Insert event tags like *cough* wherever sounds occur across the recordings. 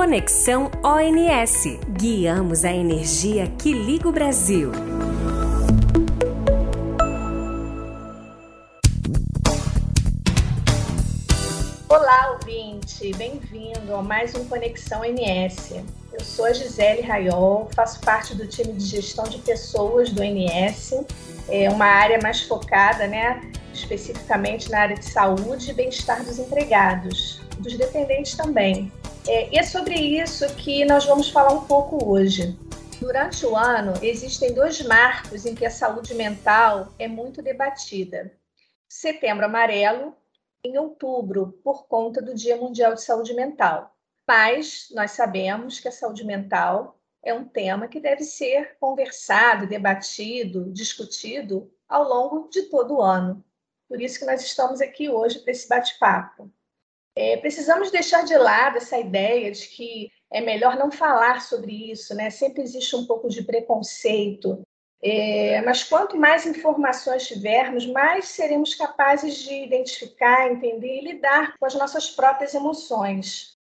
Conexão ONS. Guiamos a energia que liga o Brasil. Olá, ouvinte! Bem-vindo a mais um Conexão NS. Eu sou a Gisele Raiol, faço parte do time de gestão de pessoas do NS, é uma área mais focada, né, especificamente na área de saúde e bem-estar dos empregados, dos dependentes também. É, e é sobre isso que nós vamos falar um pouco hoje. Durante o ano, existem dois marcos em que a saúde mental é muito debatida. Setembro Amarelo, em outubro, por conta do Dia Mundial de Saúde Mental. Mas nós sabemos que a saúde mental é um tema que deve ser conversado, debatido, discutido ao longo de todo o ano. Por isso que nós estamos aqui hoje para esse bate-papo. É, precisamos deixar de lado essa ideia de que é melhor não falar sobre isso, né? Sempre existe um pouco de preconceito. É, mas quanto mais informações tivermos, mais seremos capazes de identificar, entender e lidar com as nossas próprias emoções.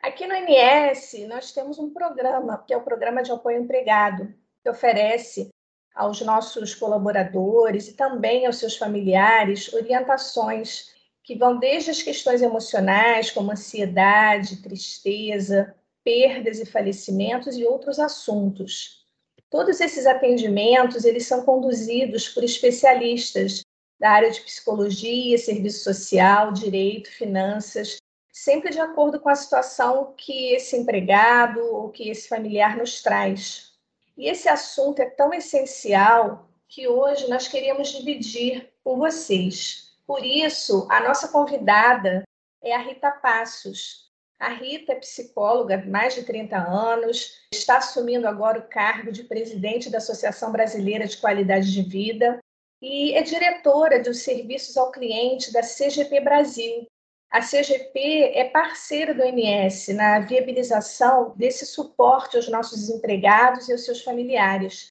Aqui no NS, nós temos um programa, que é o Programa de Apoio Empregado, que oferece aos nossos colaboradores e também aos seus familiares orientações que vão desde as questões emocionais, como ansiedade, tristeza, perdas e falecimentos e outros assuntos. Todos esses atendimentos, eles são conduzidos por especialistas da área de psicologia, serviço social, direito, finanças sempre de acordo com a situação que esse empregado ou que esse familiar nos traz. E esse assunto é tão essencial que hoje nós queríamos dividir com vocês. Por isso, a nossa convidada é a Rita Passos. A Rita é psicóloga há mais de 30 anos, está assumindo agora o cargo de presidente da Associação Brasileira de Qualidade de Vida e é diretora dos serviços ao cliente da CGP Brasil, a CGP é parceira do MS na viabilização desse suporte aos nossos empregados e aos seus familiares.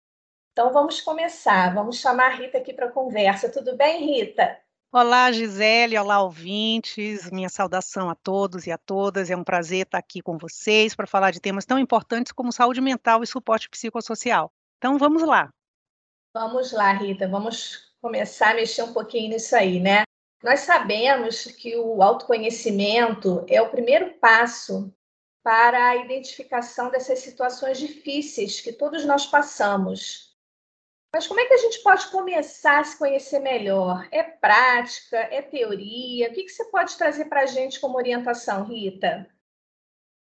Então vamos começar, vamos chamar a Rita aqui para a conversa. Tudo bem, Rita? Olá, Gisele, olá, ouvintes. Minha saudação a todos e a todas. É um prazer estar aqui com vocês para falar de temas tão importantes como saúde mental e suporte psicossocial. Então vamos lá. Vamos lá, Rita, vamos começar a mexer um pouquinho nisso aí, né? Nós sabemos que o autoconhecimento é o primeiro passo para a identificação dessas situações difíceis que todos nós passamos. Mas como é que a gente pode começar a se conhecer melhor? É prática? É teoria? O que, você pode trazer para a gente como orientação, Rita?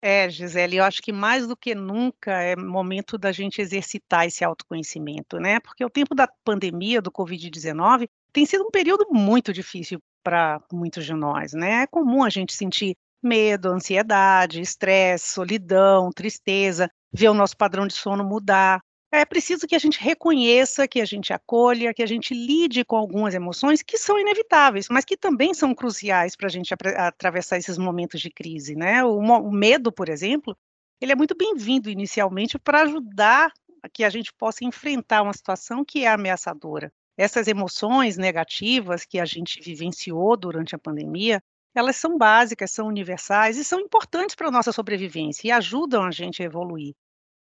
É, Gisele, eu acho que mais do que nunca é momento da gente exercitar esse autoconhecimento, né? Porque o tempo da pandemia, do Covid-19, tem sido um período muito difícil para muitos de nós, né? É comum a gente sentir medo, ansiedade, estresse, solidão, tristeza, ver o nosso padrão de sono mudar. É preciso que a gente reconheça, que a gente acolha, que a gente lide com algumas emoções que são inevitáveis, mas que também são cruciais para a gente atravessar esses momentos de crise, né? O, o medo, por exemplo, ele é muito bem-vindo inicialmente para ajudar a que a gente possa enfrentar uma situação que é ameaçadora essas emoções negativas que a gente vivenciou durante a pandemia, elas são básicas, são universais e são importantes para a nossa sobrevivência e ajudam a gente a evoluir.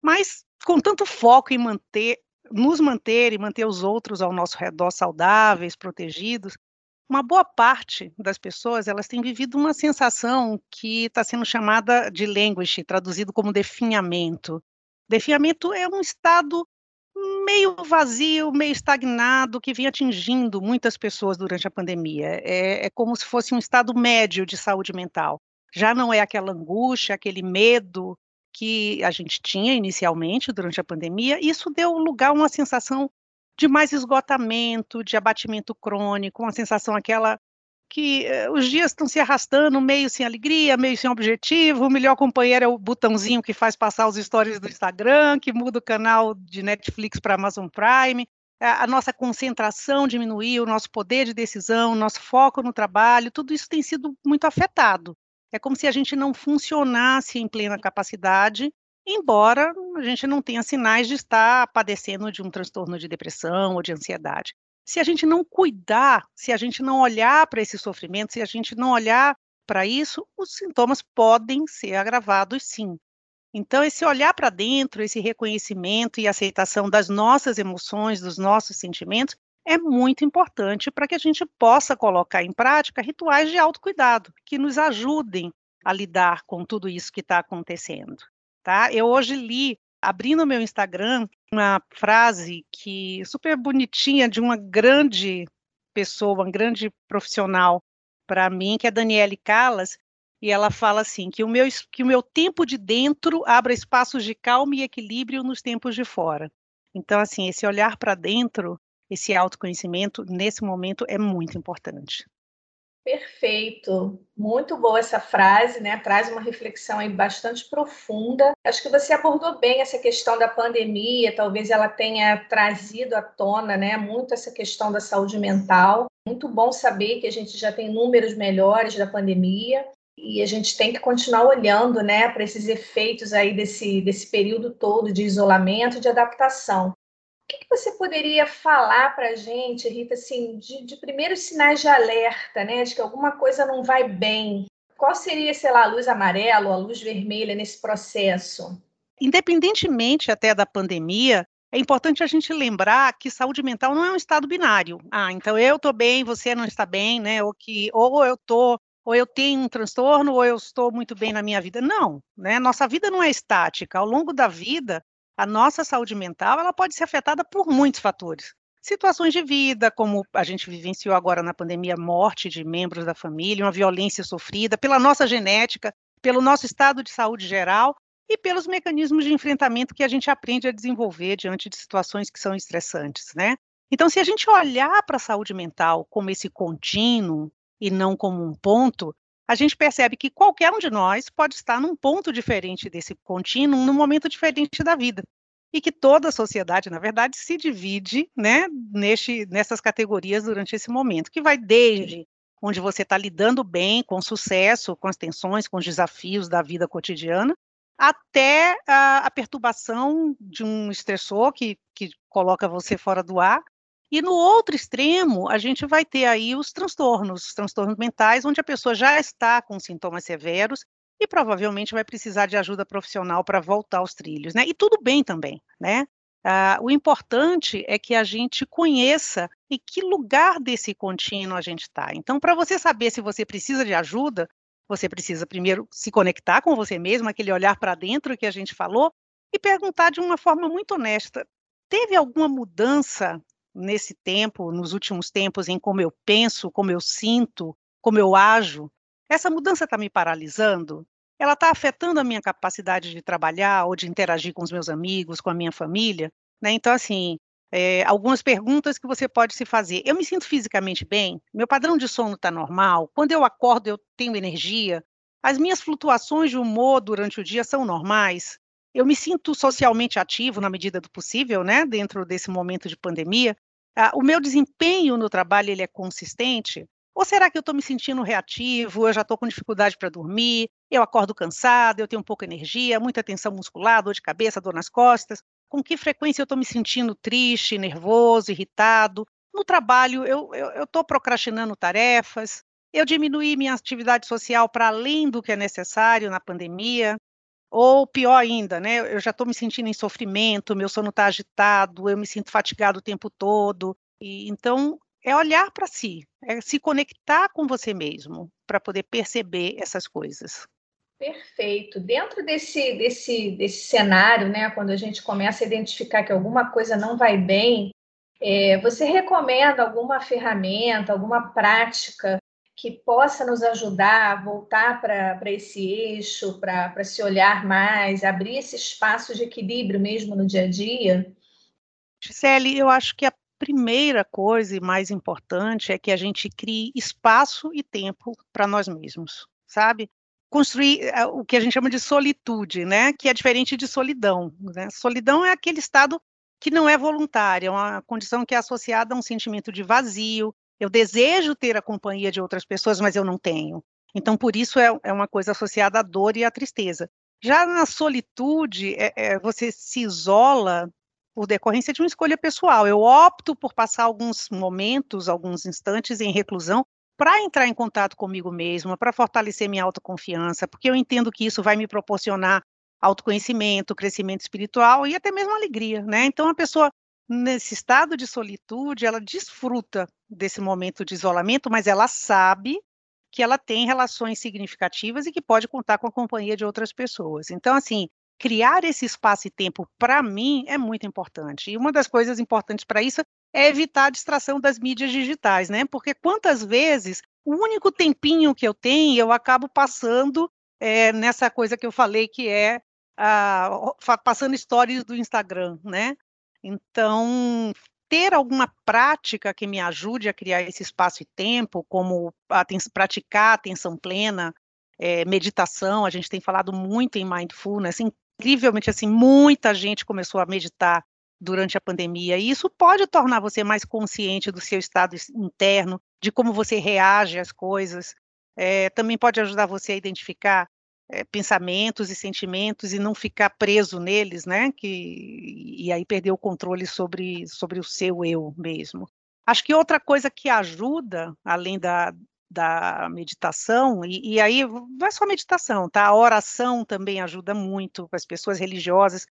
Mas com tanto foco em manter, nos manter e manter os outros ao nosso redor saudáveis, protegidos, uma boa parte das pessoas elas têm vivido uma sensação que está sendo chamada de language, traduzido como definhamento. Definhamento é um estado meio vazio, meio estagnado, que vem atingindo muitas pessoas durante a pandemia. É, é, como se fosse um estado médio de saúde mental. Já não é aquela angústia, aquele medo que a gente tinha inicialmente durante a pandemia. Isso deu lugar a uma sensação de mais esgotamento, de abatimento crônico, uma sensação aquela que eh, os dias estão se arrastando, meio sem alegria, meio sem objetivo. O melhor companheiro é o botãozinho que faz passar os stories do Instagram, que muda o canal de Netflix para Amazon Prime. A, a nossa concentração diminuiu, o nosso poder de decisão, nosso foco no trabalho, tudo isso tem sido muito afetado. É como se a gente não funcionasse em plena capacidade, embora a gente não tenha sinais de estar padecendo de um transtorno de depressão ou de ansiedade se a gente não cuidar, se a gente não olhar para esse sofrimento, se a gente não olhar para isso, os sintomas podem ser agravados sim. Então, esse olhar para dentro, esse reconhecimento e aceitação das nossas emoções, dos nossos sentimentos, é muito importante para que a gente possa colocar em prática rituais de autocuidado que nos ajudem a lidar com tudo isso que está acontecendo. Tá? Eu hoje li, abrindo meu Instagram, uma frase que super bonitinha de uma grande pessoa, uma grande profissional para mim, que é Daniele Callas, e ela fala assim que o meu que o meu tempo de dentro abra espaços de calma e equilíbrio nos tempos de fora. Então assim, esse olhar para dentro esse autoconhecimento, nesse momento, é muito importante. Perfeito, muito boa essa frase, né? Traz uma reflexão aí bastante profunda. Acho que você abordou bem essa questão da pandemia, talvez ela tenha trazido à tona, né, muito essa questão da saúde mental. Muito bom saber que a gente já tem números melhores da pandemia e a gente tem que continuar olhando, né, para esses efeitos aí desse desse período todo de isolamento, de adaptação que, que você poderia falar para a gente, Rita, assim, de, de, primeiros sinais de alerta, né, de que alguma coisa não vai bem? Qual seria, sei lá, a luz amarela ou a luz vermelha nesse processo? Independentemente até da pandemia, é importante a gente lembrar que saúde mental não é um estado binário. Ah, então eu estou bem, você não está bem, né? Ou que ou eu tô, ou eu tenho um transtorno, ou eu estou muito bem na minha vida. Não, né? Nossa vida não é estática. Ao longo da vida, a nossa saúde mental ela pode ser afetada por muitos fatores. Situações de vida, como a gente vivenciou agora na pandemia, morte de membros da família, uma violência sofrida, pela nossa genética, pelo nosso estado de saúde geral e pelos mecanismos de enfrentamento que a gente aprende a desenvolver diante de situações que são estressantes, né? Então, se a gente olhar para a saúde mental como esse contínuo e não como um ponto, a gente percebe que qualquer um de nós pode estar num ponto diferente desse contínuo, num momento diferente da vida. E que toda a sociedade, na verdade, se divide né, neste, nessas categorias durante esse momento, que vai desde onde você está lidando bem, com sucesso, com as tensões, com os desafios da vida cotidiana, até a, a perturbação de um estressor que, que coloca você fora do ar, e no outro extremo, a gente vai ter aí os transtornos, os transtornos mentais, onde a pessoa já está com sintomas severos e provavelmente vai precisar de ajuda profissional para voltar aos trilhos, né? E tudo bem também, né? Ah, o importante é que a gente conheça em que lugar desse contínuo a gente está. Então, para você saber se você precisa de ajuda, você precisa primeiro se conectar com você mesmo, aquele olhar para dentro que a gente falou, e perguntar de uma forma muito honesta: teve alguma mudança nesse tempo, nos últimos tempos, em como eu penso, como eu sinto, como eu ajo, essa mudança está me paralisando? Ela está afetando a minha capacidade de trabalhar ou de interagir com os meus amigos, com a minha família? Né? Então, assim, é, algumas perguntas que você pode se fazer. Eu me sinto fisicamente bem? Meu padrão de sono está normal? Quando eu acordo, eu tenho energia? As minhas flutuações de humor durante o dia são normais? Eu me sinto socialmente ativo na medida do possível, né, dentro desse momento de pandemia? Ah, o meu desempenho no trabalho ele é consistente? Ou será que eu estou me sentindo reativo, eu já estou com dificuldade para dormir, eu acordo cansado, eu tenho pouca energia, muita tensão muscular, dor de cabeça, dor nas costas? Com que frequência eu estou me sentindo triste, nervoso, irritado? No trabalho, eu estou procrastinando tarefas, eu diminuí minha atividade social para além do que é necessário na pandemia, ou pior ainda, né, eu já estou me sentindo em sofrimento, meu sono está agitado, eu me sinto fatigado o tempo todo. E, então, é olhar para si, é se conectar com você mesmo, para poder perceber essas coisas. Perfeito. Dentro desse, desse, desse cenário, né, quando a gente começa a identificar que alguma coisa não vai bem, é, você recomenda alguma ferramenta, alguma prática que possa nos ajudar a voltar para esse eixo, para se olhar mais, abrir esse espaço de equilíbrio mesmo no dia a dia? Gisele, eu acho que a primeira coisa e mais importante é que a gente crie espaço e tempo para nós mesmos, sabe? Construir eh, o que a gente chama de solitude, né? Que é diferente de solidão. Né? Solidão é aquele estado que não é voluntário, é uma condição que é associada a um sentimento de vazio, eu desejo ter a companhia de outras pessoas, mas eu não tenho. Então, por isso é, é uma coisa associada à dor e à tristeza. Já na solitude, é, é, você se isola por decorrência de uma escolha pessoal. Eu opto por passar alguns momentos, alguns instantes em reclusão para entrar em contato comigo mesma, para fortalecer minha autoconfiança, porque eu entendo que isso vai me proporcionar autoconhecimento, crescimento espiritual e até mesmo alegria, né? Então a pessoa nesse estado de solitude, ela desfruta desse momento de isolamento, mas ela sabe que ela tem relações significativas e que pode contar com a companhia de outras pessoas. Então, assim, criar esse espaço e tempo para mim é muito importante. E uma das coisas importantes para isso é evitar a distração das mídias digitais, né? Porque quantas vezes o único tempinho que eu tenho eu acabo passando é, nessa coisa que eu falei que é passando stories do Instagram, né? Então, ter alguma prática que me ajude a criar esse espaço e tempo, como praticar atenção plena, é, meditação, a gente tem falado muito em mindfulness, incrivelmente assim, muita gente começou a meditar durante a pandemia, e isso pode tornar você mais consciente do seu estado interno, de como você reage às coisas, é, também pode ajudar você a identificar é, pensamentos e sentimentos e não ficar preso neles, né? Que, e aí perder o controle sobre, sobre o seu eu mesmo. Acho que outra coisa que ajuda, além da, da meditação, e, e aí não é só meditação, tá? A oração também ajuda muito as pessoas religiosas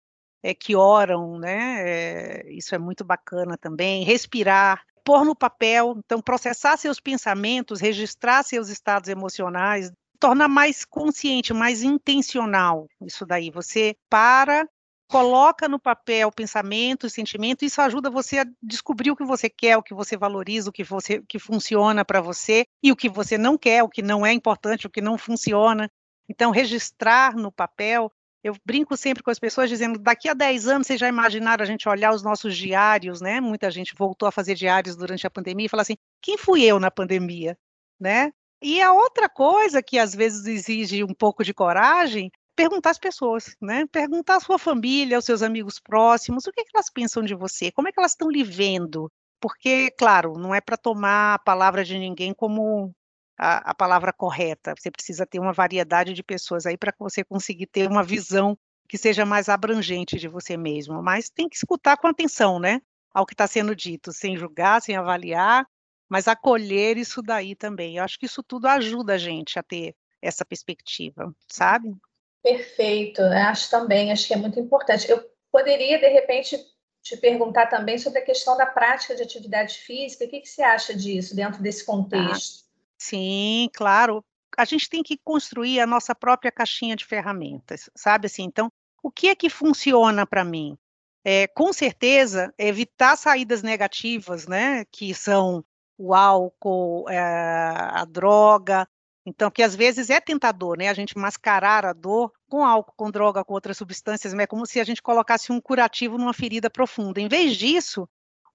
é, que oram, né? É, isso é muito bacana também. Respirar, pôr no papel, então processar seus pensamentos, registrar seus estados emocionais, torna mais consciente, mais intencional isso daí. Você para, coloca no papel pensamento, sentimento, isso ajuda você a descobrir o que você quer, o que você valoriza, o que você que funciona para você e o que você não quer, o que não é importante, o que não funciona. Então, registrar no papel eu brinco sempre com as pessoas dizendo, daqui a 10 anos vocês já imaginaram a gente olhar os nossos diários, né? Muita gente voltou a fazer diários durante a pandemia e falar assim, quem fui eu na pandemia, né? E a outra coisa que às vezes exige um pouco de coragem, perguntar às pessoas, né? Perguntar à sua família, aos seus amigos próximos, o que, é que elas pensam de você, como é que elas estão lhe vendo? Porque, claro, não é para tomar a palavra de ninguém como a, a, palavra correta. Você precisa ter uma variedade de pessoas aí para você conseguir ter uma visão que seja mais abrangente de você mesmo. Mas tem que escutar com atenção, né? Ao que está sendo dito, sem julgar, sem avaliar, mas acolher isso daí também. Eu acho que isso tudo ajuda a gente a ter essa perspectiva, sabe? Perfeito, acho também, acho que é muito importante. Eu poderia, de repente, te perguntar também sobre a questão da prática de atividade física. O que, que você acha disso dentro desse contexto? Ah, sim, claro. A gente tem que construir a nossa própria caixinha de ferramentas, sabe assim? Então, o que é que funciona para mim? É, com certeza, evitar saídas negativas, né? Que são o álcool, é, a droga. Então, que às vezes é tentador, né? A gente mascarar a dor com álcool, com droga, com outras substâncias, é como se a gente colocasse um curativo numa ferida profunda. Em vez disso,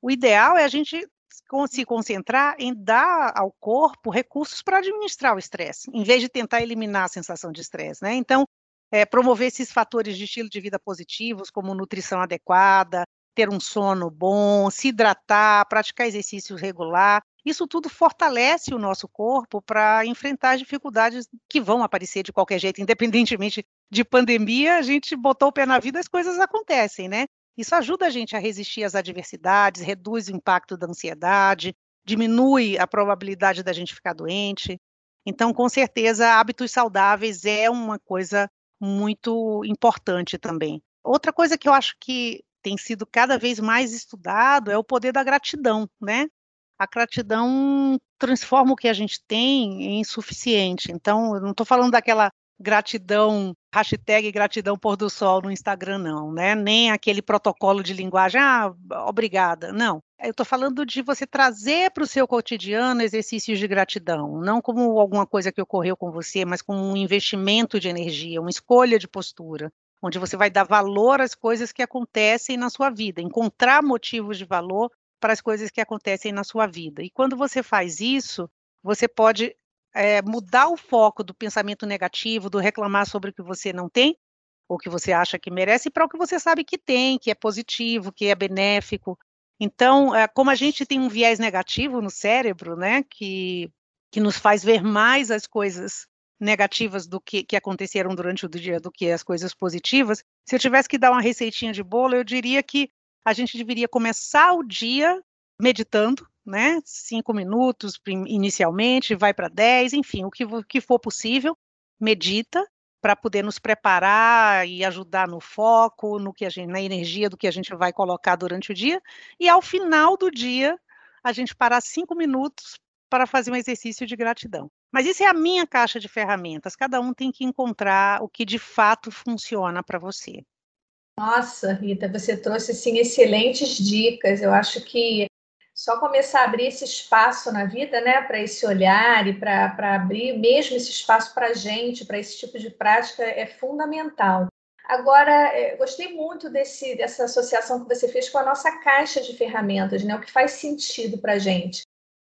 o ideal é a gente se concentrar em dar ao corpo recursos para administrar o estresse, em vez de tentar eliminar a sensação de estresse, né? Então, é, promover esses fatores de estilo de vida positivos, como nutrição adequada, ter um sono bom, se hidratar, praticar exercício regular. Isso tudo fortalece o nosso corpo para enfrentar as dificuldades que vão aparecer de qualquer jeito, *laughs* independentemente de pandemia, a gente botou o pé na vida, as coisas acontecem, né? Isso ajuda a gente a resistir às adversidades, reduz o impacto da ansiedade, diminui a probabilidade da gente ficar doente. Então, com certeza, hábitos saudáveis é uma coisa muito importante também. Outra coisa que eu acho que tem sido cada vez mais estudado é o poder da gratidão, né? A gratidão transforma o que a gente tem em suficiente. Então, eu não estou falando daquela gratidão, hashtag gratidão pôr do sol no Instagram, não, né? Nem aquele protocolo de linguagem, ah, obrigada. Não. Eu estou falando de você trazer para o seu cotidiano exercícios de gratidão, não como alguma coisa que ocorreu com você, mas como um investimento de energia, uma escolha de postura onde você vai dar valor às coisas que acontecem na sua vida, encontrar motivos de valor para as coisas que acontecem na sua vida. E quando você faz isso, você pode é, mudar o foco do pensamento negativo, do reclamar sobre o que você não tem, ou que você acha que merece, para o que você sabe que tem, que é positivo, que é benéfico. Então, é, como a gente tem um viés negativo no cérebro, né, que, que nos faz ver mais as coisas negativas do que, que aconteceram durante o dia do que as coisas positivas, se eu tivesse que dar uma receitinha de bolo, eu diria que a gente deveria começar o dia meditando, né? Cinco minutos inicialmente, vai para dez, enfim, o que, o que for possível, medita. para poder nos preparar e ajudar no foco, no que a gente, na energia do que a gente vai colocar durante o dia, e ao final do dia a gente parar cinco minutos para fazer um exercício de gratidão. Mas isso é a minha caixa de ferramentas. Cada um tem que encontrar o que de fato funciona para você. Nossa, Rita, você trouxe assim excelentes dicas. Eu acho que só começar a abrir esse espaço na vida, né, para esse olhar e para abrir mesmo esse espaço para a gente, para esse tipo de prática, é fundamental. Agora, é, gostei muito desse, dessa associação que você fez com a nossa caixa de ferramentas, né, o que faz sentido para a gente.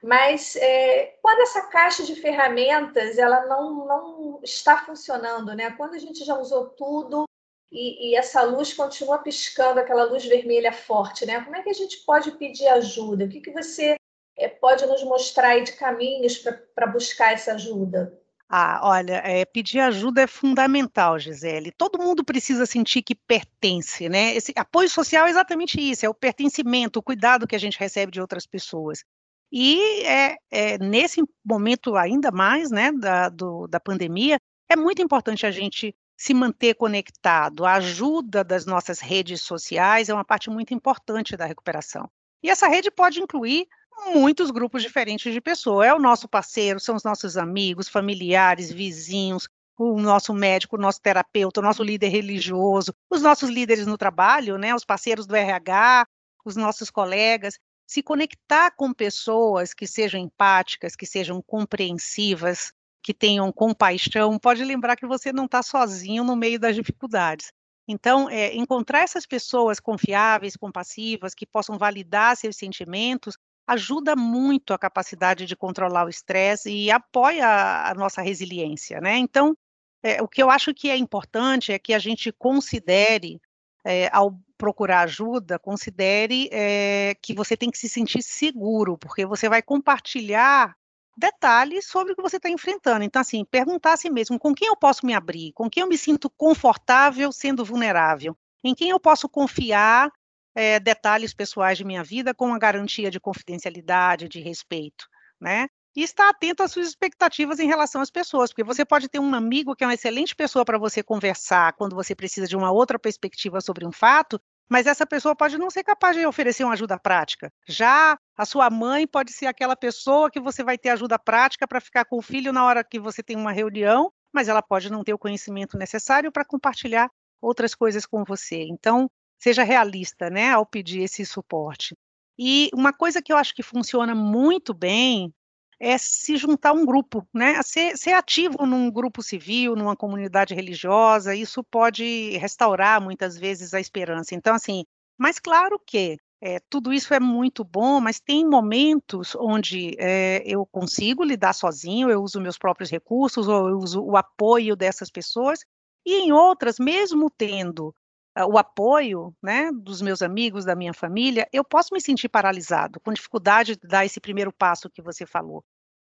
Mas é, quando essa caixa de ferramentas ela não, não está funcionando, né? Quando a gente já usou tudo e, e, essa luz continua piscando, aquela luz vermelha forte, né? Como é que a gente pode pedir ajuda? O que, que você é, pode nos mostrar aí de caminhos para buscar essa ajuda? Ah, olha, é, pedir ajuda é fundamental, Gisele. Todo mundo precisa sentir que pertence, né? Esse apoio social é exatamente isso, é o pertencimento, o cuidado que a gente recebe de outras pessoas. E é, é, nesse momento ainda mais, né, da, do, da pandemia, é muito importante a gente se manter conectado. A ajuda das nossas redes sociais é uma parte muito importante da recuperação. E essa rede pode incluir muitos grupos diferentes de pessoas. É o nosso parceiro, são os nossos amigos, familiares, vizinhos, o nosso médico, o nosso terapeuta, o nosso líder religioso, os nossos líderes no trabalho, né, os parceiros do RH, os nossos colegas se conectar com pessoas que sejam empáticas, que sejam compreensivas, que tenham compaixão, pode lembrar que você não está sozinho no meio das dificuldades. Então, é, encontrar essas pessoas confiáveis, compassivas, que possam validar seus sentimentos, ajuda muito a capacidade de controlar o estresse e apoia a, a nossa resiliência, né? Então, é, o que eu acho que é importante é que a gente considere, é, ao procurar ajuda, considere é, que você tem que se sentir seguro, porque você vai compartilhar detalhes sobre o que você está enfrentando. Então, assim, perguntar a si mesmo com quem eu posso me abrir, com quem eu me sinto confortável sendo vulnerável, em quem eu posso confiar é, detalhes pessoais de minha vida com a garantia de confidencialidade, de respeito, né? E estar atento às suas expectativas em relação às pessoas, porque você pode ter um amigo que é uma excelente pessoa para você conversar quando você precisa de uma outra perspectiva sobre um fato, mas essa pessoa pode não ser capaz de oferecer uma ajuda prática. Já a sua mãe pode ser aquela pessoa que você vai ter ajuda prática para ficar com o filho na hora que você tem uma reunião, mas ela pode não ter o conhecimento necessário para compartilhar outras coisas com você. Então, seja realista, né, ao pedir esse suporte. E uma coisa que eu acho que funciona muito bem é se juntar a um grupo, né? Ser, ser, ativo num grupo civil, numa comunidade religiosa, isso pode restaurar muitas vezes a esperança. Então, assim, mas claro que é, tudo isso é muito bom, mas tem momentos onde é, eu consigo lidar sozinho, eu uso meus próprios recursos, ou eu uso o apoio dessas pessoas, e em outras, mesmo tendo o apoio né, dos meus amigos, da minha família, eu posso me sentir paralisado, com dificuldade de dar esse primeiro passo que você falou.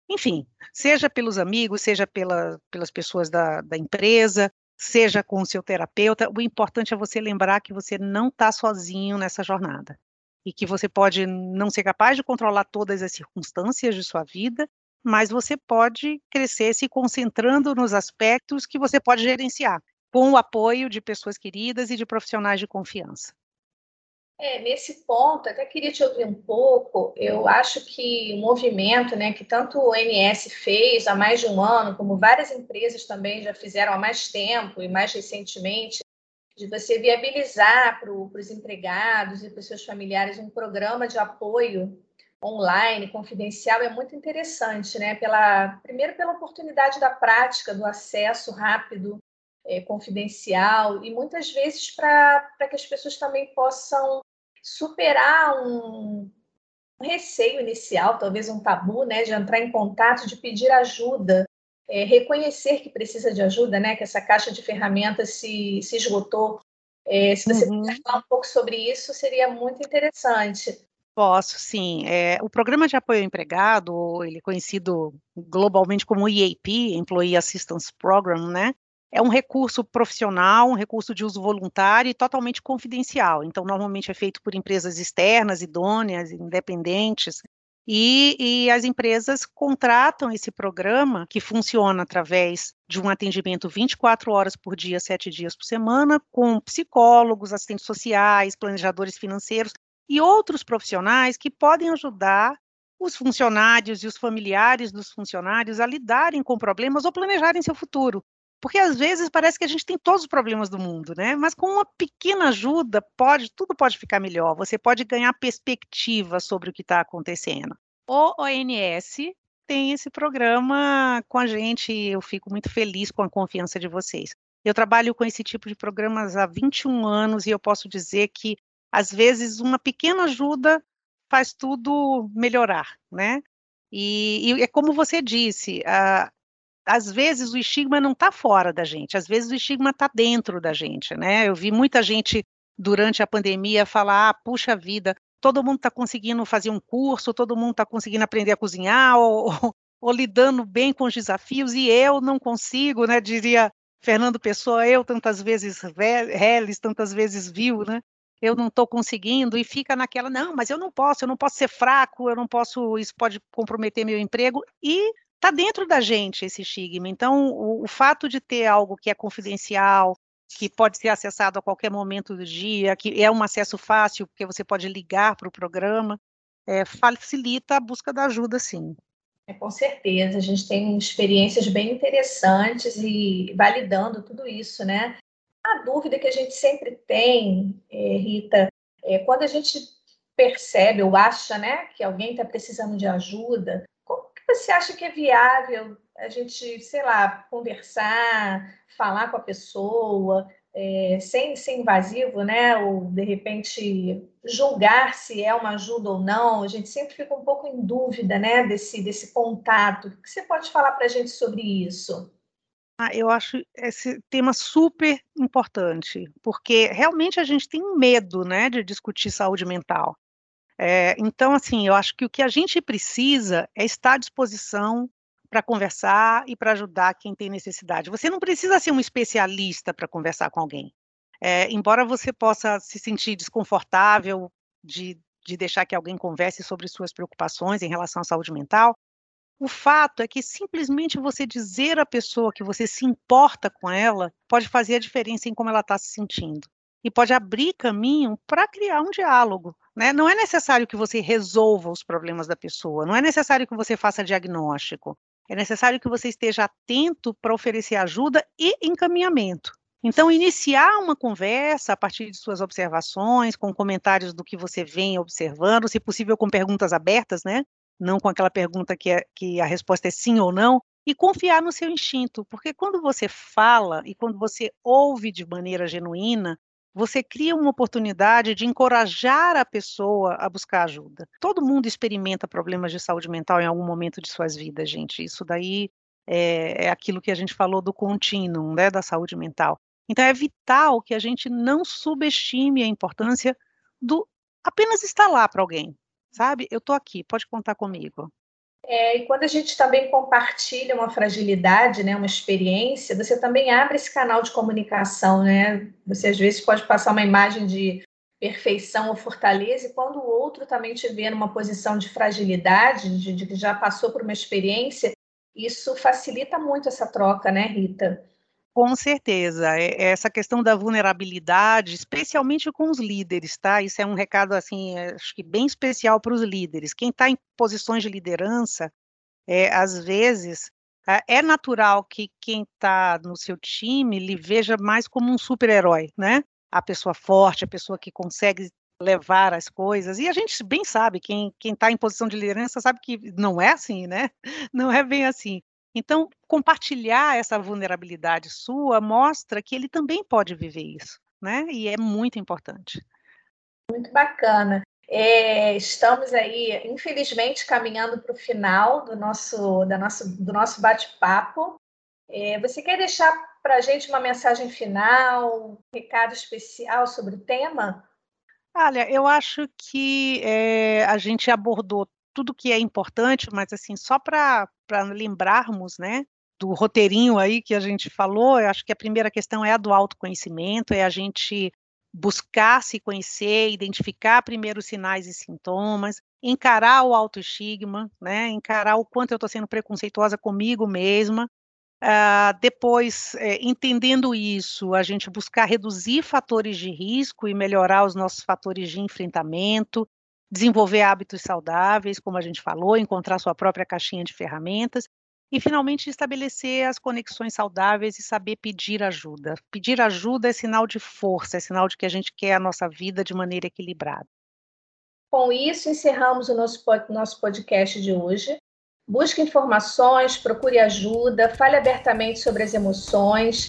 Enfim, seja pelos amigos, seja pela, pelas pessoas da, da empresa, seja com o seu terapeuta, o importante é você lembrar que você não está sozinho nessa jornada. E que você pode não ser capaz de controlar todas as circunstâncias de sua vida, mas você pode crescer se concentrando nos aspectos que você pode gerenciar, com o apoio de pessoas queridas e de profissionais de confiança. É, nesse ponto, até queria te ouvir um pouco. Eu acho que o movimento, né, que tanto o OMS fez há mais de um ano, como várias empresas também já fizeram há mais tempo e mais recentemente, de você viabilizar para os empregados e para os seus familiares um programa de apoio online, confidencial, é muito interessante, né? Pela, primeiro pela oportunidade da prática, do acesso rápido, é, confidencial, e muitas vezes para que as pessoas também possam superar um receio inicial, talvez um tabu, né, de entrar em contato, de pedir ajuda, é, reconhecer que precisa de ajuda, né, que essa caixa de ferramentas se, se esgotou. É, se você uhum. puder falar um pouco sobre isso, seria muito interessante. Posso, sim. É, o Programa de Apoio ao Empregado, ele é conhecido globalmente como EAP, Employee Assistance Program, né? É um recurso profissional, um recurso de uso voluntário e totalmente confidencial. Então, normalmente é feito por empresas externas, idôneas, independentes, E, e, as empresas contratam esse programa, que funciona através de um atendimento 24 horas por dia, 7 dias por semana, com psicólogos, assistentes sociais, planejadores financeiros e outros profissionais que podem ajudar os funcionários e os familiares dos funcionários a lidarem com problemas ou planejarem seu futuro. Porque às vezes parece que a gente tem todos os problemas do mundo, né? Mas com uma pequena ajuda, pode, tudo pode ficar melhor. Você pode ganhar perspectiva sobre o que está acontecendo. O ONS tem esse programa com a gente, eu fico muito feliz com a confiança de vocês. Eu trabalho com esse tipo de programas há 21 anos e eu posso dizer que às vezes uma pequena ajuda faz tudo melhorar, né? E, e é como você disse, a, às vezes o estigma não está fora da gente, às vezes o estigma está dentro da gente, né? Eu vi muita gente durante a pandemia falar, ah, puxa vida, todo mundo está conseguindo fazer um curso, todo mundo está conseguindo aprender a cozinhar, ou, *laughs* ou, ou, lidando bem com os desafios, e eu não consigo, né? Diria Fernando Pessoa, eu tantas vezes reles, tantas vezes viu, né? Eu não estou conseguindo, e fica naquela, não, mas eu não posso, eu não posso ser fraco, eu não posso, isso pode comprometer meu emprego, e está dentro da gente esse estigma. Então, o, o, fato de ter algo que é confidencial, que pode ser acessado a qualquer momento do dia, que é um acesso fácil, porque você pode ligar para o programa, é, facilita a busca da ajuda, sim. É, com certeza, a gente tem experiências bem interessantes e validando tudo isso, né? A dúvida que a gente sempre tem, é, Rita, é quando a gente percebe ou acha né, que alguém está precisando de ajuda, você acha que é viável a gente, sei lá, conversar, falar com a pessoa, é, sem ser invasivo, né? Ou de repente julgar se é uma ajuda ou não. A gente sempre fica um pouco em dúvida, né? Desse, desse contato. O que você pode falar para a gente sobre isso? Ah, eu acho esse tema super importante, porque realmente a gente tem medo, né, de discutir saúde mental. É, então, assim, eu acho que o que a gente precisa é estar à disposição para conversar e para ajudar quem tem necessidade. Você não precisa ser um especialista para conversar com alguém. É, embora você possa se sentir desconfortável de, de deixar que alguém converse sobre suas preocupações em relação à saúde mental, o fato é que simplesmente você dizer à pessoa que você se importa com ela pode fazer a diferença em como ela está se sentindo e pode abrir caminho para criar um diálogo. Né? Não é necessário que você resolva os problemas da pessoa, não é necessário que você faça diagnóstico, é necessário que você esteja atento para oferecer ajuda e encaminhamento. Então, iniciar uma conversa a partir de suas observações, com comentários do que você vem observando, se possível com perguntas abertas, né? Não com aquela pergunta que, é, que a resposta é sim ou não, e confiar no seu instinto, porque quando você fala e quando você ouve de maneira genuína, você cria uma oportunidade de encorajar a pessoa a buscar ajuda. Todo mundo experimenta problemas de saúde mental em algum momento de suas vidas, gente. Isso daí é, é aquilo que a gente falou do contínuo, né, da saúde mental. Então é vital que a gente não subestime a importância do apenas estar lá para alguém, sabe? Eu estou aqui, pode contar comigo. É, e quando a gente também compartilha uma fragilidade, né, uma experiência, você também abre esse canal de comunicação, né? Você às vezes pode passar uma imagem de perfeição ou fortaleza, e quando o outro também te vê numa posição de fragilidade, de, de que já passou por uma experiência, isso facilita muito essa troca, né, Rita? Com certeza, é, é essa questão da vulnerabilidade, especialmente com os líderes, tá? Isso é um recado, assim, é, acho que bem especial para os líderes. Quem está em posições de liderança, é, às vezes, é natural que quem está no seu time lhe veja mais como um super-herói, né? A pessoa forte, a pessoa que consegue levar as coisas. E a gente bem sabe, quem está em posição de liderança sabe que não é assim, né? *laughs* Não é bem assim. Então, compartilhar essa vulnerabilidade sua mostra que ele também pode viver isso, né? E é muito importante. Muito bacana. É, estamos aí, infelizmente, caminhando para o final do nosso, da nosso, do nosso bate-papo. É, você quer deixar para a gente uma mensagem final, um recado especial sobre o tema? Olha, eu acho que é, a gente abordou tudo que é importante, mas assim, só para lembrarmos, né, do roteirinho aí que a gente falou, eu acho que a primeira questão é a do autoconhecimento, é a gente buscar se conhecer, identificar primeiro os sinais e sintomas, encarar o autoestigma, né? Encarar o quanto eu estou sendo preconceituosa comigo mesma. Uh, depois, é, entendendo isso, a gente buscar reduzir fatores de risco e melhorar os nossos fatores de enfrentamento, desenvolver hábitos saudáveis, como a gente falou, encontrar sua própria caixinha de ferramentas e finalmente estabelecer as conexões saudáveis e saber pedir ajuda. Pedir ajuda é sinal de força, é sinal de que a gente quer a nossa vida de maneira equilibrada. Com isso, encerramos o nosso, nosso podcast de hoje. Busque informações, procure ajuda, fale abertamente sobre as emoções.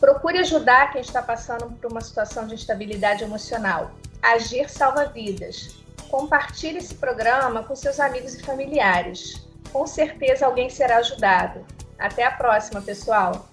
Procure ajudar quem está passando por uma situação de instabilidade emocional. Agir salva vidas compartilhe esse programa com seus amigos e familiares. Com certeza alguém será ajudado. Até a próxima, pessoal!